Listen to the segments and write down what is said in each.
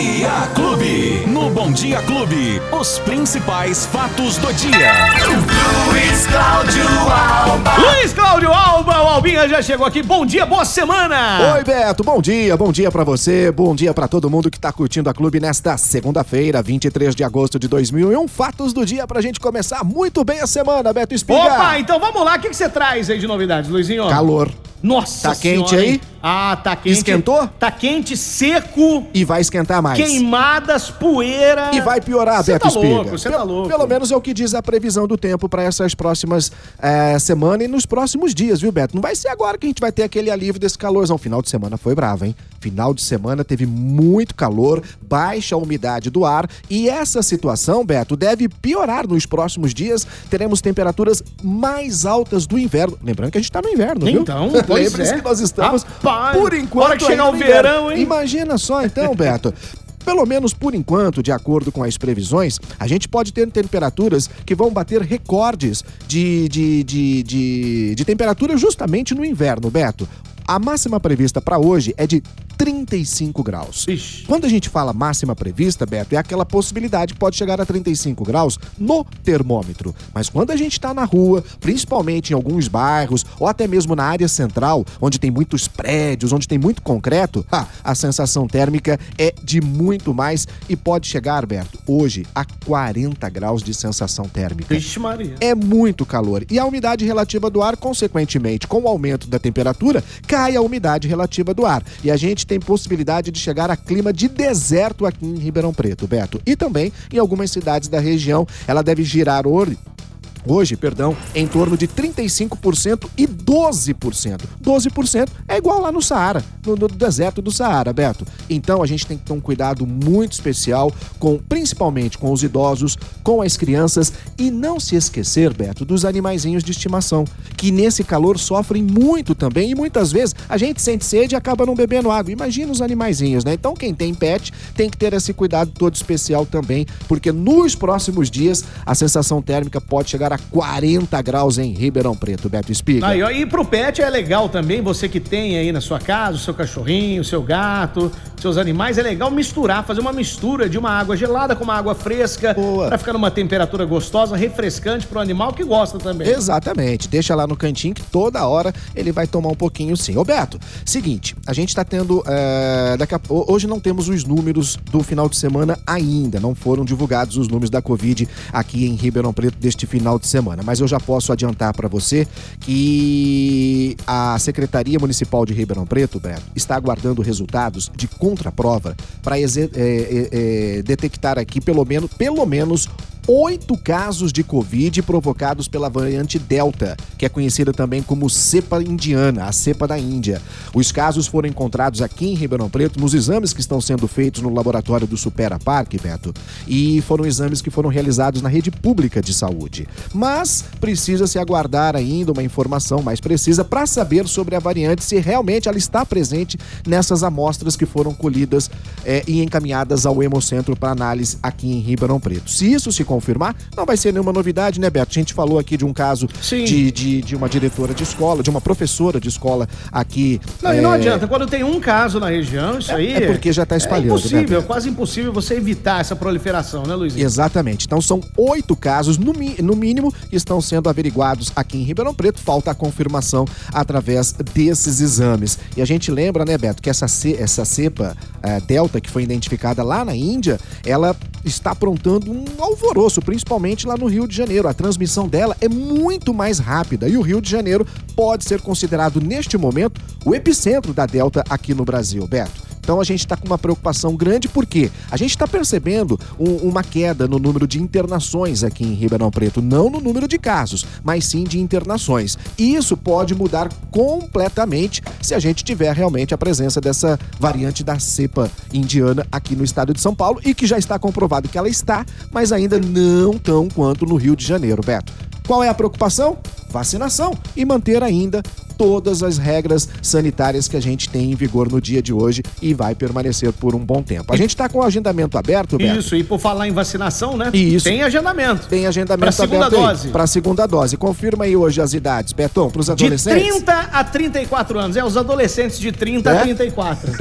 Dia Clube. No Bom Dia Clube, os principais fatos do dia. Luiz Cláudio Alba. Luiz Cláudio Alba, o Albinha já chegou aqui. Bom dia, boa semana. Oi, Beto, bom dia, bom dia pra você, bom dia pra todo mundo que tá curtindo a clube nesta segunda-feira, 23 de agosto de 2001. Fatos do dia pra gente começar muito bem a semana, Beto Espiga. Opa, então vamos lá. O que que você traz aí de novidades, Luizinho? Calor. Nossa Tá quente senhora, aí? hein? Ah, tá quente. Esquentou? Tá quente, seco, E vai esquentar mais. queimadas, poeira. E vai piorar, Cê Beto tá Espiga. louco, você tá louco. Pelo menos é o que diz a previsão do tempo para essas próximas eh, semanas e nos próximos dias, viu, Beto? Não vai ser agora que a gente vai ter aquele alívio desse calorzão. Final de semana foi bravo, hein? Final de semana teve muito calor, baixa umidade do ar e essa situação, Beto, deve piorar nos próximos dias. Teremos temperaturas mais altas do inverno. Lembrando que a gente tá no inverno, viu? Então, Lembre-se é. que nós estamos, Rapaz, por enquanto, hora que chegar o verão, hein? Imagina só então, Beto. Pelo menos por enquanto, de acordo com as previsões, a gente pode ter temperaturas que vão bater recordes de, de, de, de, de temperatura justamente no inverno, Beto. A máxima prevista para hoje é de 35 graus. Ixi. Quando a gente fala máxima prevista, Beto, é aquela possibilidade que pode chegar a 35 graus no termômetro. Mas quando a gente está na rua, principalmente em alguns bairros ou até mesmo na área central, onde tem muitos prédios, onde tem muito concreto, ah, a sensação térmica é de muito mais e pode chegar, Beto, hoje a 40 graus de sensação térmica. Vixe Maria. É muito calor. E a umidade relativa do ar, consequentemente, com o aumento da temperatura, cai a umidade relativa do ar. E a gente tem possibilidade de chegar a clima de deserto aqui em Ribeirão Preto, Beto. E também em algumas cidades da região. Ela deve girar hoje. Perdão, em torno de 35% e 12%. 12% é igual lá no Saara, no, no deserto do Saara, Beto. Então a gente tem que ter um cuidado muito especial com, principalmente com os idosos, com as crianças e não se esquecer, Beto, dos animaizinhos de estimação, que nesse calor sofrem muito também e muitas vezes a gente sente sede e acaba não bebendo água. Imagina os animaizinhos, né? Então quem tem pet tem que ter esse cuidado todo especial também, porque nos próximos dias a sensação térmica pode chegar a 40 graus em Ribeirão Preto, Beto Espiga. Ó, e pro pet é legal também, você que tem aí na sua casa, o seu cachorrinho, o seu gato, seus animais, é legal misturar, fazer uma mistura de uma água gelada com uma água fresca, Boa. pra ficar numa temperatura gostosa, refrescante pro animal que gosta também. Exatamente, deixa lá no cantinho que toda hora ele vai tomar um pouquinho sim. Ô Beto, seguinte, a gente tá tendo. é, daqui a, hoje não temos os números do final de semana ainda, não foram divulgados os números da Covid aqui em Ribeirão Preto deste final de semana, mas eu já posso adiantar para você que a Secretaria Municipal de Ribeirão Preto, Beto, está aguardando resultados de contraprova para detectar aqui pelo menos, pelo menos oito casos de Covid provocados pela variante Delta, que é conhecida também como cepa indiana, a cepa da Índia. Os casos foram encontrados aqui em Ribeirão Preto nos exames que estão sendo feitos no laboratório do Supera Park, Beto, e foram exames que foram realizados na rede pública de saúde. Mas precisa se aguardar ainda uma informação mais precisa para saber sobre a variante se realmente ela está presente nessas amostras que foram colhidas eh, e encaminhadas ao Hemocentro para análise aqui em Ribeirão Preto. Se isso se confirmar, não vai ser nenhuma novidade, né, Beto? A gente falou aqui de um caso de, de, de uma diretora de escola, de uma professora de escola aqui. Não, e não eh, adianta, quando tem um caso na região, isso aí. é porque já tá espalhando, É impossível, né, quase impossível você evitar essa proliferação, né, Luizinho? Exatamente. Então são oito casos, no, no mínimo, que estão sendo averiguados aqui em Ribeirão Preto. Falta a confirmação através desses exames. E a gente lembra, né, Beto, que essa, ce- essa cepa eh, Delta, que foi identificada lá na Índia, ela está aprontando um alvoroço, principalmente lá no Rio de Janeiro. A transmissão dela é muito mais rápida e o Rio de Janeiro pode ser considerado, neste momento, o epicentro da Delta aqui no Brasil, Beto. Então a gente está com uma preocupação grande porque a gente está percebendo um- uma queda no número de internações aqui em Ribeirão Preto, não no número de casos, mas sim de internações. E isso pode mudar completamente se a gente tiver realmente a presença dessa variante da cepa indiana aqui no estado de São Paulo e que já está comprovado que ela está, mas ainda não tão quanto no Rio de Janeiro, Beto. Qual é a preocupação? Vacinação e manter ainda todas as regras sanitárias que a gente tem em vigor no dia de hoje e vai permanecer por um bom tempo. A gente está com o agendamento aberto, Beto. Isso, e por falar em vacinação, né? Isso. Tem agendamento. Tem agendamento pra segunda aberto dose. Para segunda dose. Confirma aí hoje as idades, Betão, para os adolescentes. De 30 a 34 anos. É, os adolescentes de 30 é? a 34.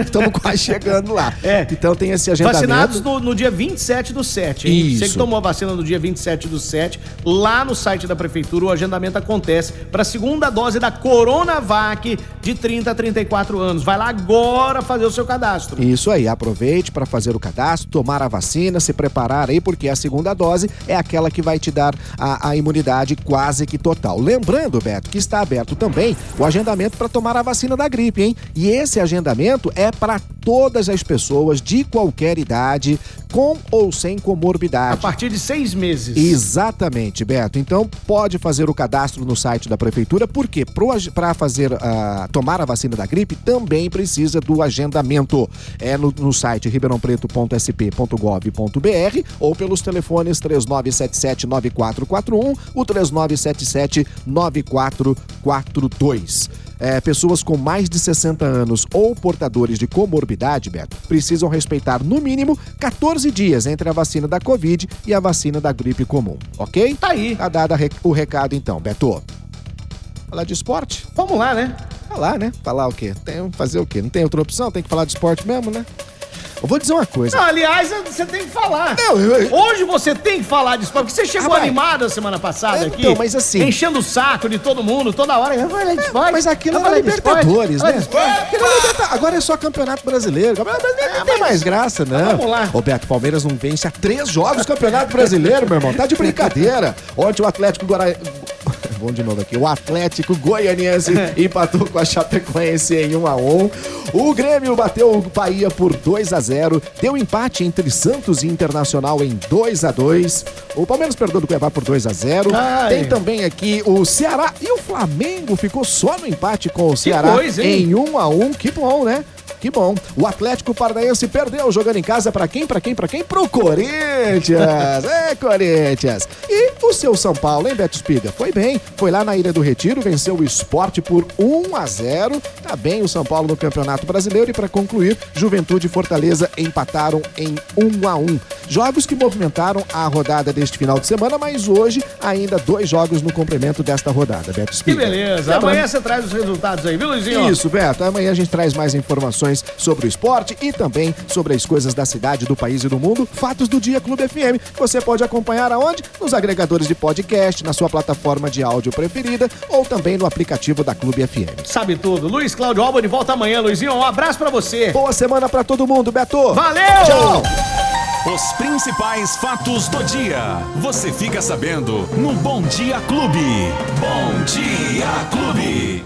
Estamos quase chegando lá. É. Então tem esse agendamento. Vacinados no, no dia 27 do 7, hein? Isso. Você que tomou a vacina no dia 27 do 7, lá no site da prefeitura o agendamento acontece para a segunda dose da Coronavac de 30 a 34 anos. Vai lá agora fazer o seu cadastro. Isso aí, aproveite para fazer o cadastro, tomar a vacina, se preparar aí, porque a segunda dose é aquela que vai te dar a, a imunidade quase que total. Lembrando, Beto, que está aberto também o agendamento para tomar a vacina da gripe, hein? E esse agendamento é para todas as pessoas de qualquer idade, com ou sem comorbidade. A partir de seis meses. Exatamente, Beto. Então pode fazer o cadastro no site da prefeitura, porque para fazer uh, tomar a vacina da gripe também precisa do agendamento. É no, no site ribeirãopreto.sp.gov.br ou pelos telefones 3977-9441, o 3977-9442 é, pessoas com mais de 60 anos ou portadores de comorbidade, Beto, precisam respeitar no mínimo 14 dias entre a vacina da Covid e a vacina da gripe comum, ok? Tá aí. Tá dado o recado então, Beto. Falar de esporte? Vamos lá, né? Falar, né? Falar o quê? Tem, fazer o quê? Não tem outra opção? Tem que falar de esporte mesmo, né? Eu vou dizer uma coisa. Não, aliás, você tem que falar. Não, eu, Hoje você tem que falar esporte, porque você chegou Rapaz, animado a semana passada é, aqui. então, mas assim- Enchendo o saco de todo mundo, toda hora. Eu falei de esporte. Mas aquilo Eu é falei de Libertadores, esporte, né? Aquilo é Agora é só Campeonato Brasileiro. Campeonato Brasileiro não tem mais graça, não. Vamos lá. Roberto, Palmeiras não vence há três jogos Campeonato Brasileiro, meu irmão. Tá de brincadeira. Ontem o Atlético Guarani... Vamos de novo aqui. O Atlético Goianiense empatou com a Chapecoense em 1 a 1 O Grêmio bateu o Bahia por 2 a 0 Deu empate entre Santos e Internacional em 2 a 2 O Palmeiras perdeu do Cuiabá por 2 a 0 Ai. Tem também aqui o Ceará e o Flamengo ficou só no empate com o Ceará coisa, em 1 a 1 Que bom, né? Que bom. O Atlético Paranaense perdeu jogando em casa para quem? Para quem? Para quem? Pro Corinthians. é, Corinthians. E o seu São Paulo, hein, Beto Espiga? Foi bem. Foi lá na Ilha do Retiro, venceu o esporte por 1 a 0. Tá bem o São Paulo no Campeonato Brasileiro e para concluir, Juventude e Fortaleza empataram em 1 a 1. Jogos que movimentaram a rodada deste final de semana, mas hoje ainda dois jogos no complemento desta rodada, Beto Que Espiga. beleza. Lembrando- Amanhã você traz os resultados aí, viu, Luizinho? isso, Beto. Amanhã a gente traz mais informações sobre o esporte e também sobre as coisas da cidade, do país e do mundo. Fatos do Dia Clube FM. que Você pode acompanhar aonde? Nos agregadores de podcast, na sua plataforma de áudio preferida ou também no aplicativo da Clube FM. Sabe tudo. Luiz Cláudio Alba de volta amanhã, Luizinho. Um abraço pra você. Boa semana pra todo mundo, Beto. Valeu! Tchau! Os principais fatos do dia. Você fica sabendo no Bom Dia Clube. Bom Dia Clube.